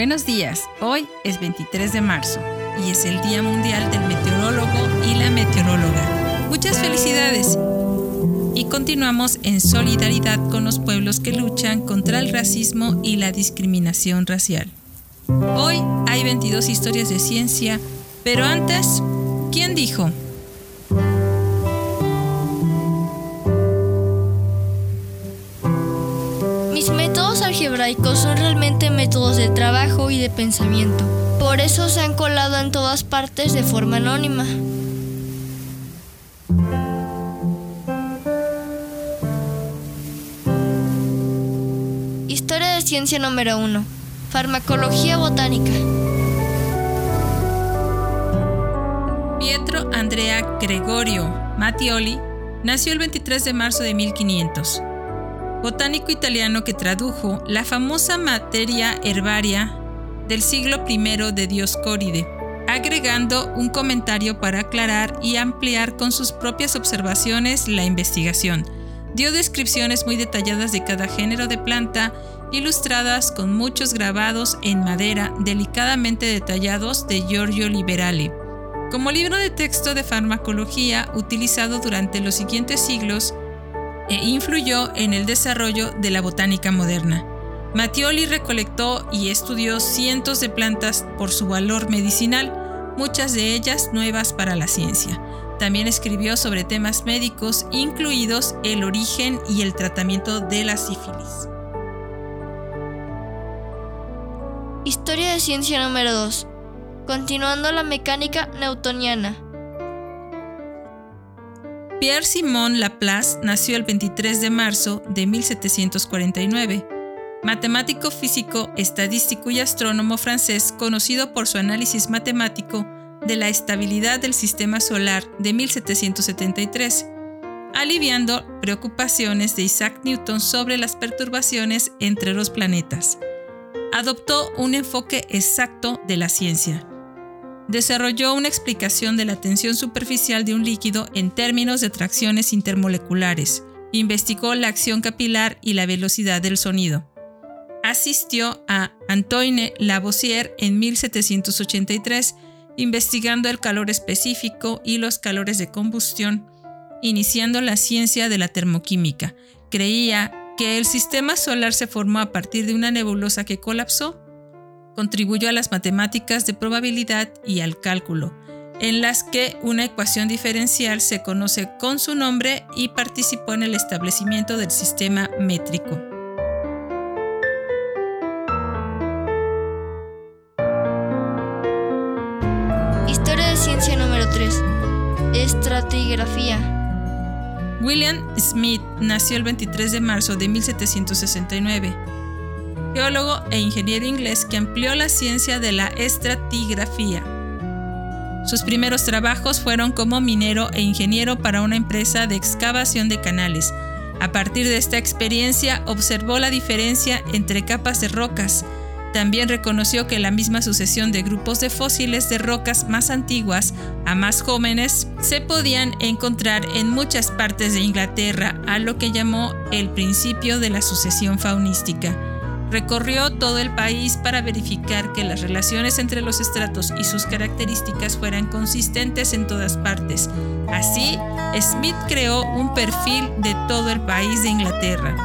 Buenos días, hoy es 23 de marzo y es el Día Mundial del Meteorólogo y la Meteoróloga. Muchas felicidades. Y continuamos en solidaridad con los pueblos que luchan contra el racismo y la discriminación racial. Hoy hay 22 historias de ciencia, pero antes, ¿quién dijo? Son realmente métodos de trabajo y de pensamiento. Por eso se han colado en todas partes de forma anónima. Historia de ciencia número 1. Farmacología botánica. Pietro Andrea Gregorio Mattioli nació el 23 de marzo de 1500. Botánico italiano que tradujo la famosa materia herbaria del siglo I de Dioscóride, agregando un comentario para aclarar y ampliar con sus propias observaciones la investigación. Dio descripciones muy detalladas de cada género de planta, ilustradas con muchos grabados en madera delicadamente detallados de Giorgio Liberali. Como libro de texto de farmacología utilizado durante los siguientes siglos e influyó en el desarrollo de la botánica moderna. Mattioli recolectó y estudió cientos de plantas por su valor medicinal, muchas de ellas nuevas para la ciencia. También escribió sobre temas médicos, incluidos el origen y el tratamiento de la sífilis. Historia de ciencia número 2. Continuando la mecánica newtoniana. Pierre-Simon Laplace nació el 23 de marzo de 1749 matemático físico, estadístico y astrónomo francés conocido por su análisis matemático de la estabilidad del sistema solar de 1773, aliviando preocupaciones de Isaac Newton sobre las perturbaciones entre los planetas. Adoptó un enfoque exacto de la ciencia. Desarrolló una explicación de la tensión superficial de un líquido en términos de atracciones intermoleculares. Investigó la acción capilar y la velocidad del sonido asistió a Antoine Lavoisier en 1783 investigando el calor específico y los calores de combustión, iniciando la ciencia de la termoquímica. Creía que el sistema solar se formó a partir de una nebulosa que colapsó. Contribuyó a las matemáticas de probabilidad y al cálculo, en las que una ecuación diferencial se conoce con su nombre y participó en el establecimiento del sistema métrico. Ciencia número 3. Estratigrafía. William Smith nació el 23 de marzo de 1769. Geólogo e ingeniero inglés que amplió la ciencia de la estratigrafía. Sus primeros trabajos fueron como minero e ingeniero para una empresa de excavación de canales. A partir de esta experiencia observó la diferencia entre capas de rocas, también reconoció que la misma sucesión de grupos de fósiles de rocas más antiguas a más jóvenes se podían encontrar en muchas partes de Inglaterra, a lo que llamó el principio de la sucesión faunística. Recorrió todo el país para verificar que las relaciones entre los estratos y sus características fueran consistentes en todas partes. Así, Smith creó un perfil de todo el país de Inglaterra.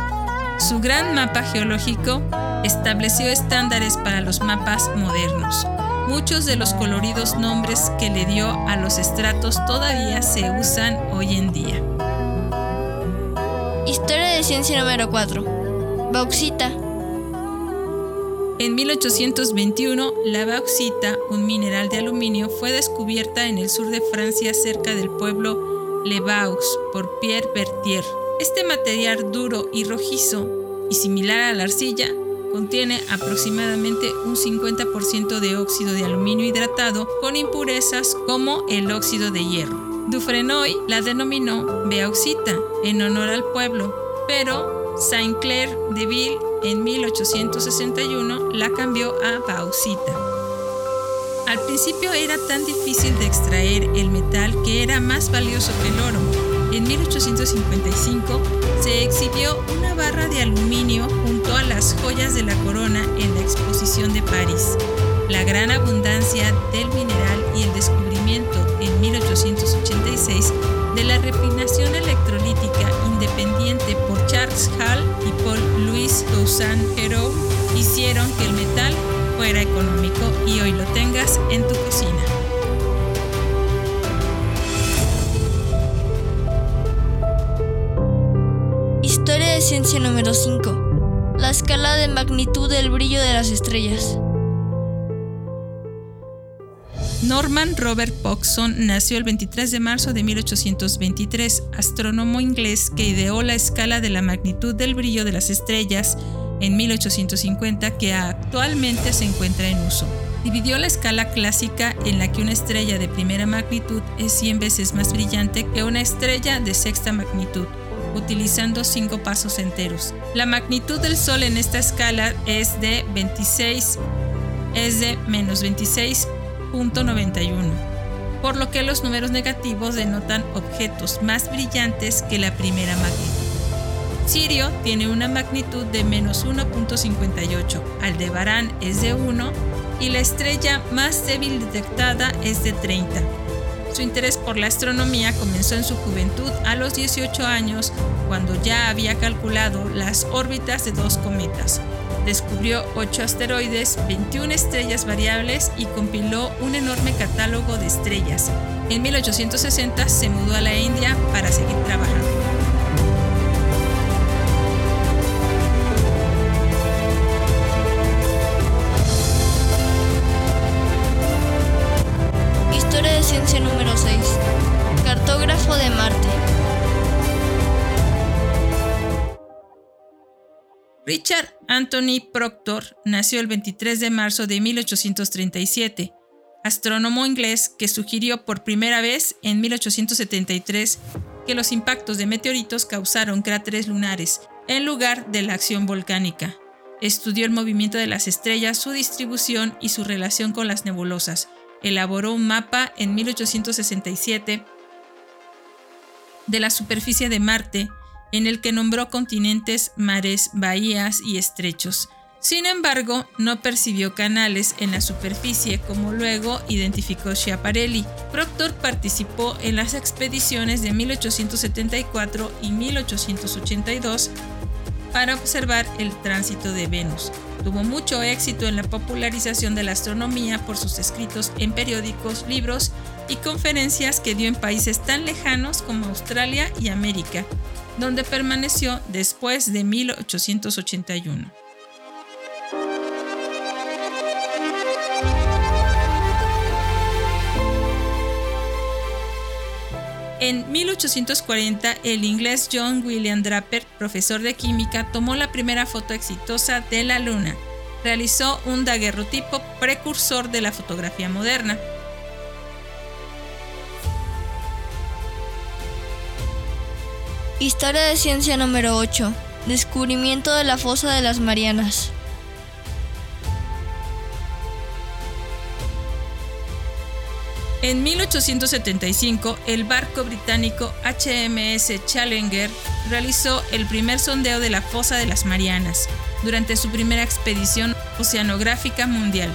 Su gran mapa geológico estableció estándares para los mapas modernos. Muchos de los coloridos nombres que le dio a los estratos todavía se usan hoy en día. Historia de ciencia número 4. Bauxita. En 1821, la bauxita, un mineral de aluminio, fue descubierta en el sur de Francia cerca del pueblo Le Vaux por Pierre Berthier. Este material duro y rojizo y similar a la arcilla contiene aproximadamente un 50% de óxido de aluminio hidratado con impurezas como el óxido de hierro. Dufresnoy la denominó Beauxita en honor al pueblo, pero Saint-Clair de Ville en 1861 la cambió a bauxita. Al principio era tan difícil de extraer el metal que era más valioso que el oro En 1855 se exhibió una barra de aluminio junto a las joyas de la corona en la exposición de París. La gran abundancia del mineral y el descubrimiento en 1886 de la refinación electrolítica independiente por Charles Hall y Paul Louis Toussaint Hero hicieron que el metal fuera económico y hoy lo tengas en tu cocina. Historia de ciencia número 5. La escala de magnitud del brillo de las estrellas. Norman Robert Pogson nació el 23 de marzo de 1823, astrónomo inglés que ideó la escala de la magnitud del brillo de las estrellas en 1850 que actualmente se encuentra en uso. Dividió la escala clásica en la que una estrella de primera magnitud es 100 veces más brillante que una estrella de sexta magnitud, utilizando cinco pasos enteros. La magnitud del Sol en esta escala es de 26, es de menos 26 por lo que los números negativos denotan objetos más brillantes que la primera magnitud. Sirio tiene una magnitud de menos 1.58, Aldebarán es de 1 y la estrella más débil detectada es de 30. Su interés por la astronomía comenzó en su juventud a los 18 años, cuando ya había calculado las órbitas de dos cometas, descubrió 8 asteroides, 21 estrellas variables y compiló un enorme catálogo de estrellas. En 1860 se mudó a la India para seguir trabajando. Richard Anthony Proctor nació el 23 de marzo de 1837, astrónomo inglés que sugirió por primera vez en 1873 que los impactos de meteoritos causaron cráteres lunares en lugar de la acción volcánica. Estudió el movimiento de las estrellas, su distribución y su relación con las nebulosas. Elaboró un mapa en 1867 de la superficie de Marte en el que nombró continentes, mares, bahías y estrechos. Sin embargo, no percibió canales en la superficie como luego identificó Schiaparelli. Proctor participó en las expediciones de 1874 y 1882 para observar el tránsito de Venus. Tuvo mucho éxito en la popularización de la astronomía por sus escritos en periódicos, libros y conferencias que dio en países tan lejanos como Australia y América, donde permaneció después de 1881. En 1840, el inglés John William Draper, profesor de química, tomó la primera foto exitosa de la Luna. Realizó un daguerrotipo precursor de la fotografía moderna. Historia de ciencia número 8. Descubrimiento de la fosa de las Marianas. En 1875, el barco británico HMS Challenger realizó el primer sondeo de la fosa de las Marianas durante su primera expedición oceanográfica mundial.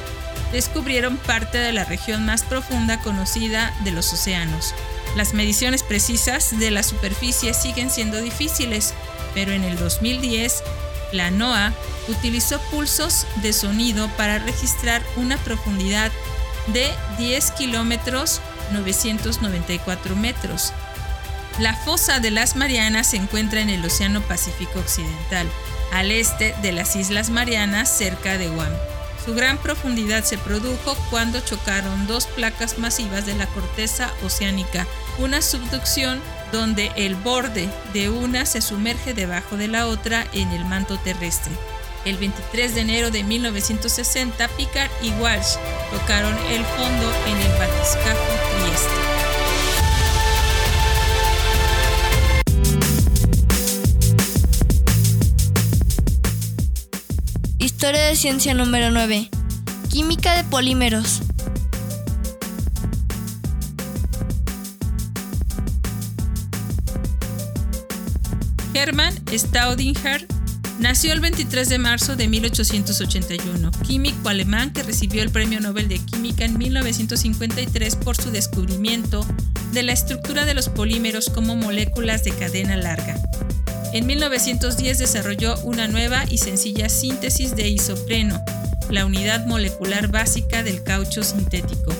Descubrieron parte de la región más profunda conocida de los océanos, las mediciones precisas de la superficie siguen siendo difíciles, pero en el 2010, la NOAA utilizó pulsos de sonido para registrar una profundidad de 10 kilómetros 994 metros. La fosa de las Marianas se encuentra en el Océano Pacífico Occidental, al este de las Islas Marianas, cerca de Guam. Su gran profundidad se produjo cuando chocaron dos placas masivas de la corteza oceánica, una subducción donde el borde de una se sumerge debajo de la otra en el manto terrestre. El 23 de enero de 1960, Picard y Walsh tocaron el fondo en el batiscafo Trieste. Historia de ciencia número 9. Química de polímeros. Hermann Staudinger nació el 23 de marzo de 1881, químico alemán que recibió el Premio Nobel de Química en 1953 por su descubrimiento de la estructura de los polímeros como moléculas de cadena larga. En 1910 desarrolló una nueva y sencilla síntesis de isopreno, la unidad molecular básica del caucho sintético.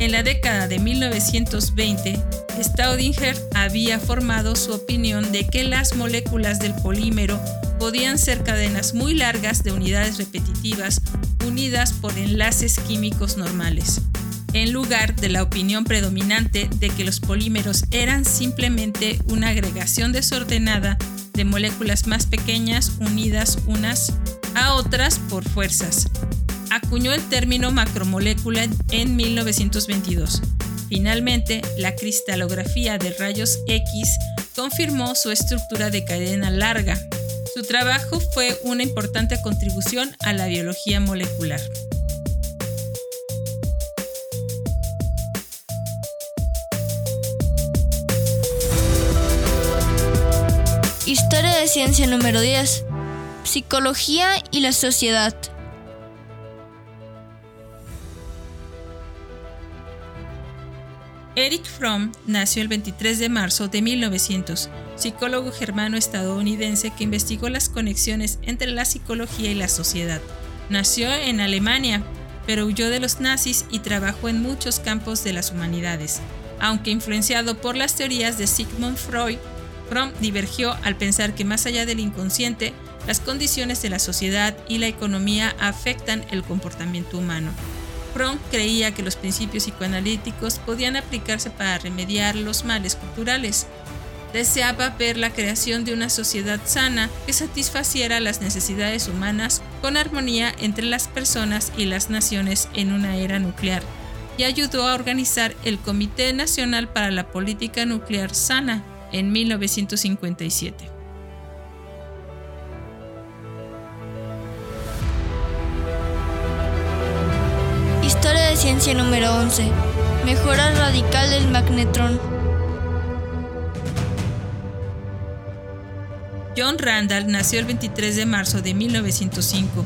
En la década de 1920, Staudinger había formado su opinión de que las moléculas del polímero podían ser cadenas muy largas de unidades repetitivas unidas por enlaces químicos normales, en lugar de la opinión predominante de que los polímeros eran simplemente una agregación desordenada de moléculas más pequeñas unidas unas a otras por fuerzas. Acuñó el término macromolécula en 1922 Finalmente, la cristalografía de rayos X confirmó su estructura de cadena larga. Su trabajo fue una importante contribución a la biología molecular. Ciencia número 10. Psicología y la sociedad. Eric Fromm nació el 23 de marzo de 1900, psicólogo germano-estadounidense que investigó las conexiones entre la psicología y la sociedad. Nació en Alemania, pero huyó de los nazis y trabajó en muchos campos de las humanidades. Aunque influenciado por las teorías de Sigmund Freud, Fromm divergió al pensar que más allá del inconsciente, las condiciones de la sociedad y la economía afectan el comportamiento humano. Fromm creía que los principios psicoanalíticos podían aplicarse para remediar los males culturales. Deseaba ver la creación de una sociedad sana que satisfaciera las necesidades humanas con armonía entre las personas y las naciones en una era nuclear y ayudó a organizar el Comité Nacional para la Política Nuclear Sana en 1957. ciencia número 11. Mejora radical del magnetrón. John Randall nació el 23 de marzo de 1905,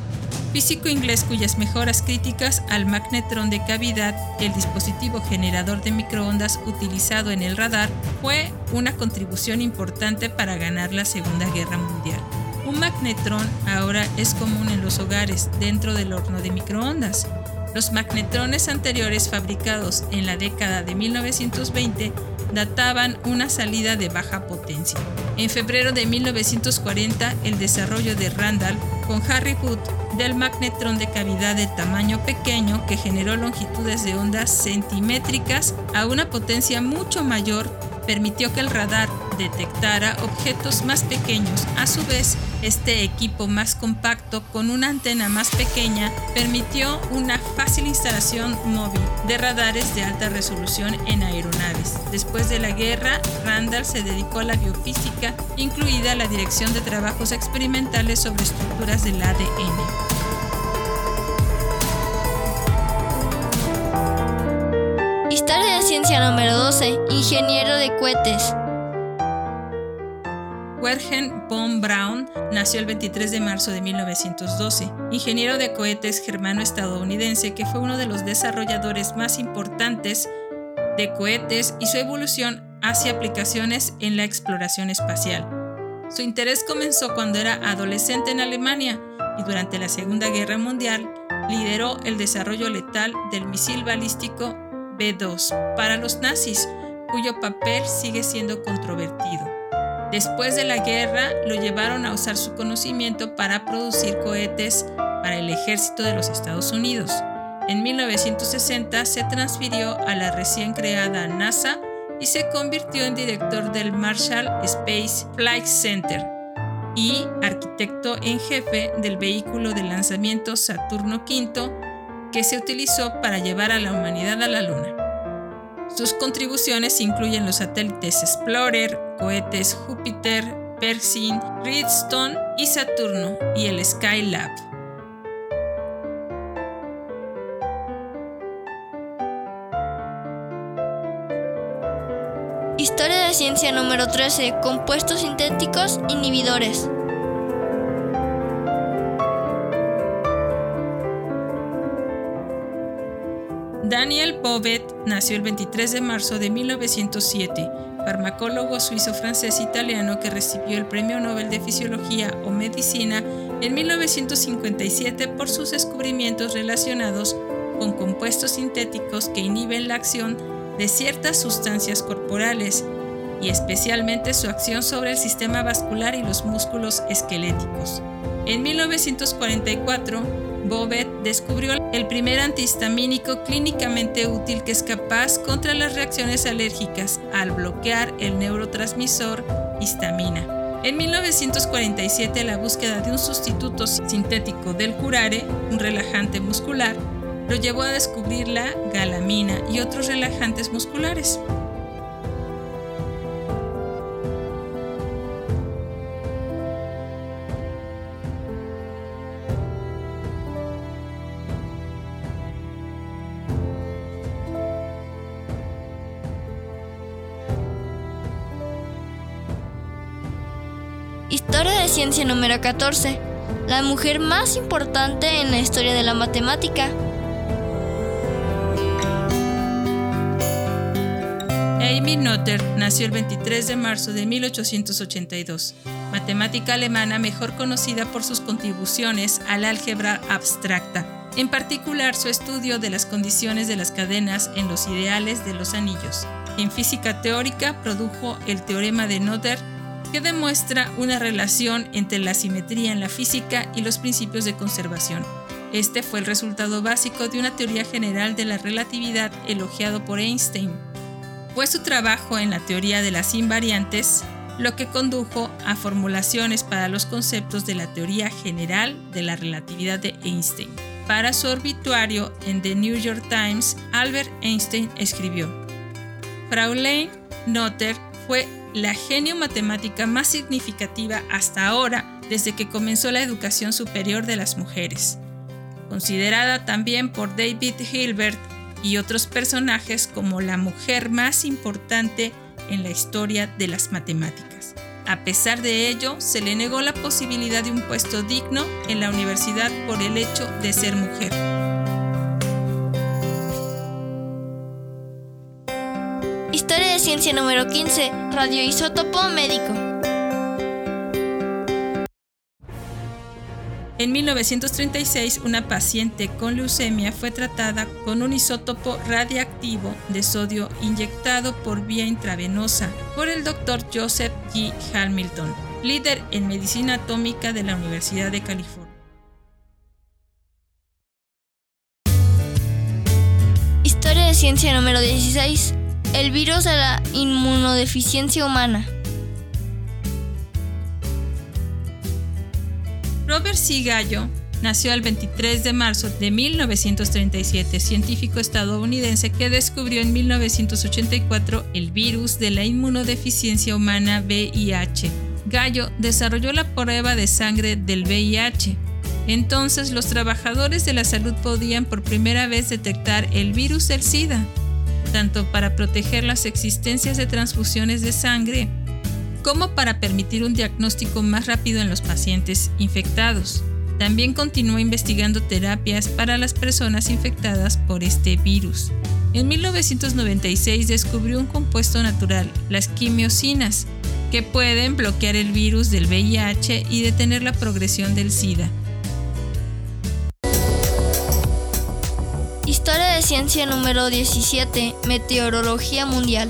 físico inglés cuyas mejoras críticas al magnetrón de cavidad, el dispositivo generador de microondas utilizado en el radar, fue una contribución importante para ganar la Segunda Guerra Mundial. Un magnetrón ahora es común en los hogares dentro del horno de microondas. Los magnetrones anteriores fabricados en la década de 1920 databan una salida de baja potencia. En febrero de 1940, el desarrollo de Randall con Harry Hood del magnetrón de cavidad de tamaño pequeño que generó longitudes de ondas centimétricas a una potencia mucho mayor permitió que el radar detectara objetos más pequeños. A su vez, este equipo más compacto con una antena más pequeña permitió una fácil instalación móvil de radares de alta resolución en aeronaves. Después de la guerra, Randall se dedicó a la biofísica, incluida la dirección de trabajos experimentales sobre estructuras del ADN. Número 12. Ingeniero de cohetes. Wergen von Braun nació el 23 de marzo de 1912, ingeniero de cohetes germano-estadounidense que fue uno de los desarrolladores más importantes de cohetes y su evolución hacia aplicaciones en la exploración espacial. Su interés comenzó cuando era adolescente en Alemania y durante la Segunda Guerra Mundial lideró el desarrollo letal del misil balístico B-2 para los nazis, cuyo papel sigue siendo controvertido. Después de la guerra, lo llevaron a usar su conocimiento para producir cohetes para el ejército de los Estados Unidos. En 1960 se transfirió a la recién creada NASA y se convirtió en director del Marshall Space Flight Center y arquitecto en jefe del vehículo de lanzamiento Saturno V que se utilizó para llevar a la humanidad a la Luna. Sus contribuciones incluyen los satélites Explorer, cohetes Júpiter, Perseid, Redstone y Saturno y el Skylab. Historia de ciencia número 13. Compuestos sintéticos inhibidores. Daniel Bovet nació el 23 de marzo de 1907, farmacólogo suizo-francés-italiano que recibió el Premio Nobel de Fisiología o Medicina en 1957 por sus descubrimientos relacionados con compuestos sintéticos que inhiben la acción de ciertas sustancias corporales y especialmente su acción sobre el sistema vascular y los músculos esqueléticos. En 1944, Bobet descubrió el primer antihistamínico clínicamente útil que es capaz contra las reacciones alérgicas al bloquear el neurotransmisor histamina. En 1947 la búsqueda de un sustituto sintético del curare, un relajante muscular, lo llevó a descubrir la galamina y otros relajantes musculares. Historia de ciencia número 14. La mujer más importante en la historia de la matemática. Amy Noether nació el 23 de marzo de 1882, matemática alemana mejor conocida por sus contribuciones al álgebra abstracta, en particular su estudio de las condiciones de las cadenas en los ideales de los anillos. En física teórica produjo el teorema de Noether que demuestra una relación entre la simetría en la física y los principios de conservación. Este fue el resultado básico de una teoría general de la relatividad elogiado por Einstein. Fue su trabajo en la teoría de las invariantes lo que condujo a formulaciones para los conceptos de la teoría general de la relatividad de Einstein. Para su obituario en The New York Times, Albert Einstein escribió: Fraulein Noether fue la genio matemática más significativa hasta ahora desde que comenzó la educación superior de las mujeres. Considerada también por David Hilbert y otros personajes como la mujer más importante en la historia de las matemáticas. A pesar de ello, se le negó la posibilidad de un puesto digno en la universidad por el hecho de ser mujer. Ciencia número 15. Radioisótopo médico. En 1936, una paciente con leucemia fue tratada con un isótopo radiactivo de sodio inyectado por vía intravenosa por el Dr. Joseph G. Hamilton, líder en medicina atómica de la Universidad de California. Historia de ciencia número 16. El virus de la inmunodeficiencia humana. Robert C. Gallo nació el 23 de marzo de 1937, científico estadounidense que descubrió en 1984 el virus de la inmunodeficiencia humana VIH. Gallo desarrolló la prueba de sangre del VIH. Entonces los trabajadores de la salud podían por primera vez detectar el virus del SIDA tanto para proteger las existencias de transfusiones de sangre como para permitir un diagnóstico más rápido en los pacientes infectados. También continuó investigando terapias para las personas infectadas por este virus. En 1996 descubrió un compuesto natural, las quimiosinas, que pueden bloquear el virus del VIH y detener la progresión del SIDA. Ciencia número 17. Meteorología mundial.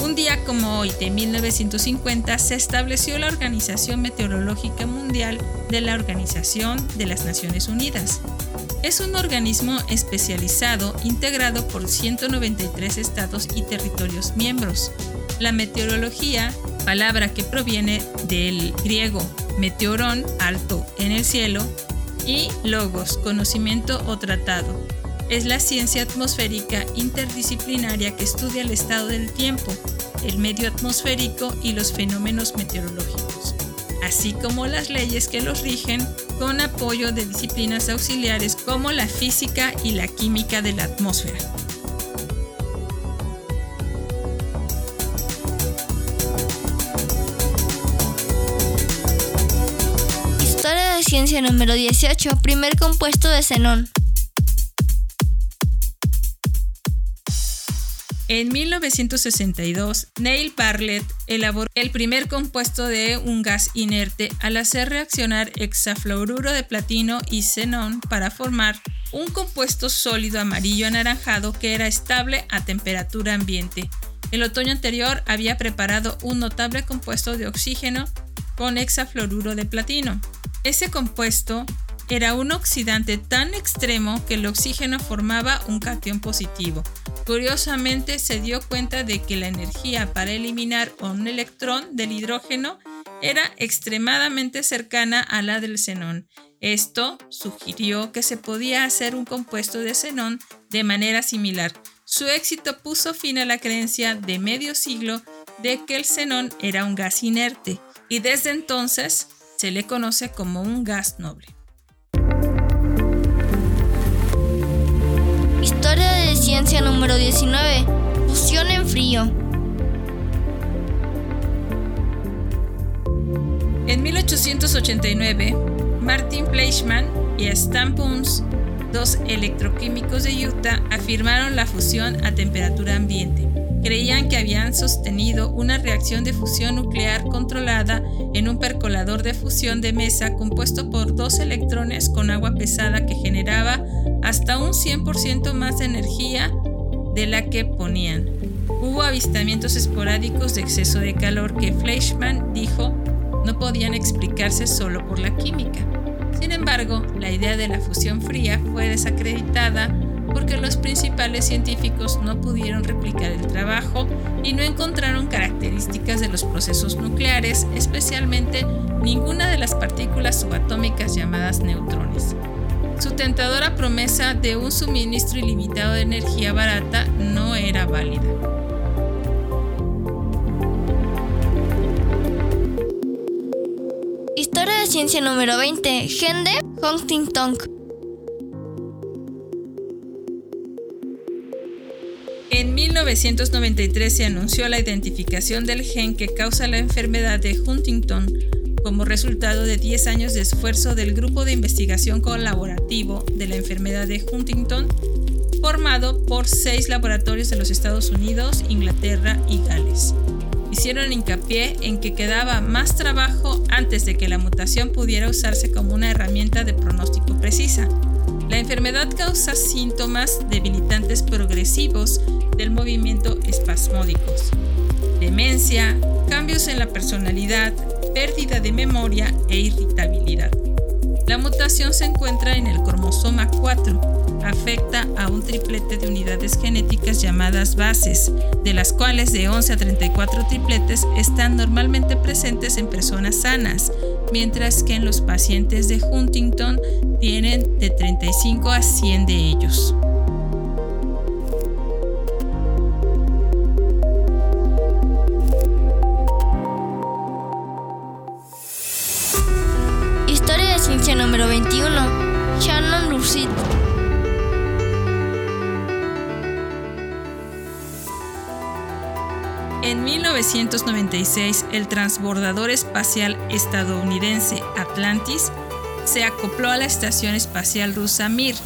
Un día como hoy de 1950 se estableció la Organización Meteorológica Mundial de la Organización de las Naciones Unidas. Es un organismo especializado integrado por 193 estados y territorios miembros. La meteorología, palabra que proviene del griego meteorón, alto en el cielo, y logos, conocimiento o tratado. Es la ciencia atmosférica interdisciplinaria que estudia el estado del tiempo, el medio atmosférico y los fenómenos meteorológicos, así como las leyes que los rigen con apoyo de disciplinas auxiliares como la física y la química de la atmósfera. Ciencia número 18, primer compuesto de xenón. En 1962, Neil Bartlett elaboró el primer compuesto de un gas inerte al hacer reaccionar hexafluoruro de platino y xenón para formar un compuesto sólido amarillo anaranjado que era estable a temperatura ambiente. El otoño anterior había preparado un notable compuesto de oxígeno con hexafluoruro de platino. Ese compuesto era un oxidante tan extremo que el oxígeno formaba un cation positivo. Curiosamente se dio cuenta de que la energía para eliminar un electrón del hidrógeno era extremadamente cercana a la del xenón. Esto sugirió que se podía hacer un compuesto de xenón de manera similar. Su éxito puso fin a la creencia de medio siglo de que el xenón era un gas inerte y desde entonces se le conoce como un gas noble. Historia de ciencia número 19. Fusión en frío. En 1889, Martin Fleischmann y Stan Puns, dos electroquímicos de Utah, afirmaron la fusión a temperatura ambiente. Creían que habían sostenido una reacción de fusión nuclear controlada en un percolador de fusión de mesa compuesto por dos electrones con agua pesada que generaba hasta un 100% más de energía de la que ponían. Hubo avistamientos esporádicos de exceso de calor que Fleischmann dijo no podían explicarse solo por la química. Sin embargo, la idea de la fusión fría fue desacreditada porque los principales científicos no pudieron replicar el trabajo y no encontraron características de los procesos nucleares, especialmente ninguna de las partículas subatómicas llamadas neutrones. Su tentadora promesa de un suministro ilimitado de energía barata no era válida. Historia de ciencia número 20. Gen de Huntington. 1993 se anunció la identificación del gen que causa la enfermedad de Huntington como resultado de 10 años de esfuerzo del Grupo de Investigación Colaborativo de la Enfermedad de Huntington, formado por seis laboratorios de los Estados Unidos, Inglaterra y Gales. Hicieron hincapié en que quedaba más trabajo antes de que la mutación pudiera usarse como una herramienta de pronóstico precisa. La enfermedad causa síntomas debilitantes progresivos del movimiento espasmódicos, demencia, cambios en la personalidad, pérdida de memoria e irritabilidad. La mutación se encuentra en el cromosoma 4. Afecta a un triplete de unidades genéticas llamadas bases, de las cuales de 11 a 34 tripletes están normalmente presentes en personas sanas, mientras que en los pacientes de Huntington tienen de 35 a 100 de ellos. En 1996, el transbordador espacial estadounidense Atlantis se acopló a la estación espacial rusa Mir,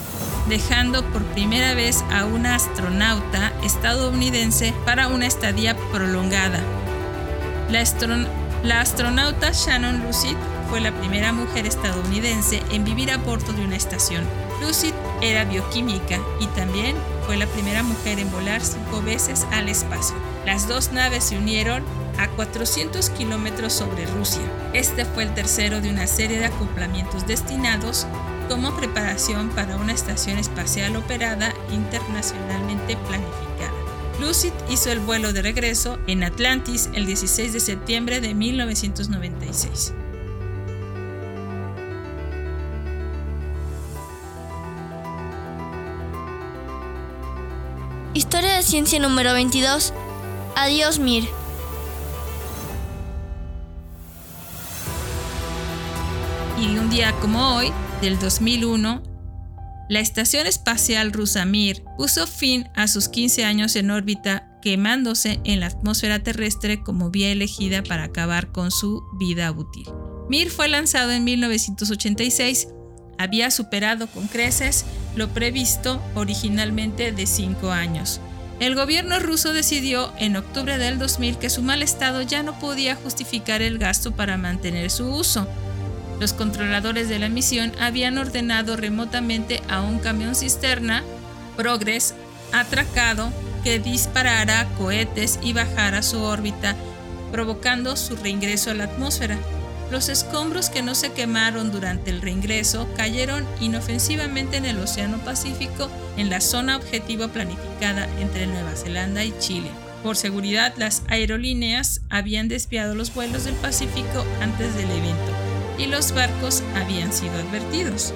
dejando por primera vez a una astronauta estadounidense para una estadía prolongada. La, la astronauta Shannon Lucid fue la primera mujer estadounidense en vivir a bordo de una estación. Lucid era bioquímica y también fue la primera mujer en volar cinco veces al espacio. Las dos naves se unieron a 400 kilómetros sobre Rusia. Este fue el tercero de una serie de acoplamientos destinados como preparación para una estación espacial operada internacionalmente planificada. Lucid hizo el vuelo de regreso en Atlantis el 16 de septiembre de 1996. Historia de ciencia número 22. Adiós, Mir. Y un día como hoy, del 2001, la Estación Espacial rusa Mir puso fin a sus 15 años en órbita quemándose en la atmósfera terrestre como vía elegida para acabar con su vida útil. Mir fue lanzado en 1986. Había superado con creces lo previsto originalmente de cinco años. El gobierno ruso decidió en octubre del 2000 que su mal estado ya no podía justificar el gasto para mantener su uso. Los controladores de la misión habían ordenado remotamente a un camión cisterna, Progress, atracado, que disparara cohetes y bajara su órbita, provocando su reingreso a la atmósfera. Los escombros que no se quemaron durante el reingreso cayeron inofensivamente en el Océano Pacífico en la zona objetivo planificada entre Nueva Zelanda y Chile. Por seguridad, las aerolíneas habían desviado los vuelos del Pacífico antes del evento y los barcos habían sido advertidos.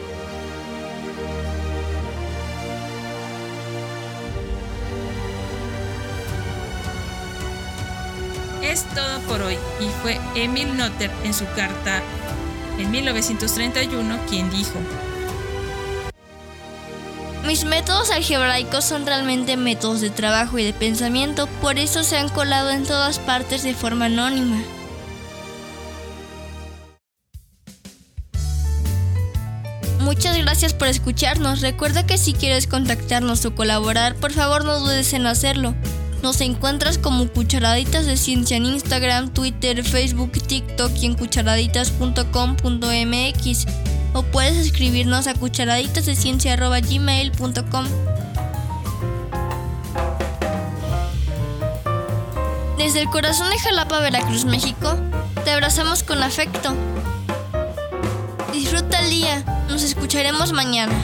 Todo por hoy y fue Emil Notter en su carta en 1931 quien dijo, mis métodos algebraicos son realmente métodos de trabajo y de pensamiento, por eso se han colado en todas partes de forma anónima. Muchas gracias por escucharnos. Recuerda que si quieres contactarnos o colaborar, por favor no dudes en hacerlo. Nos encuentras como Cucharaditas de Ciencia en Instagram, Twitter, Facebook, TikTok y en cucharaditas.com.mx o puedes escribirnos a cucharaditasdeciencia.gmail.com Desde el corazón de Jalapa, Veracruz, México, te abrazamos con afecto. Disfruta el día, nos escucharemos mañana.